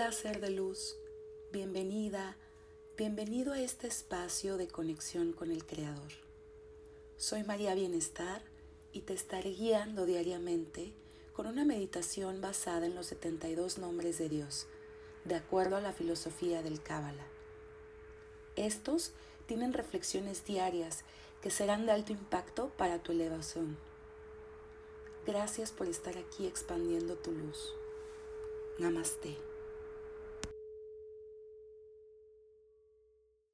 Hola ser de luz, bienvenida, bienvenido a este espacio de conexión con el Creador. Soy María Bienestar y te estaré guiando diariamente con una meditación basada en los 72 nombres de Dios, de acuerdo a la filosofía del Cábala. Estos tienen reflexiones diarias que serán de alto impacto para tu elevación. Gracias por estar aquí expandiendo tu luz. Namaste.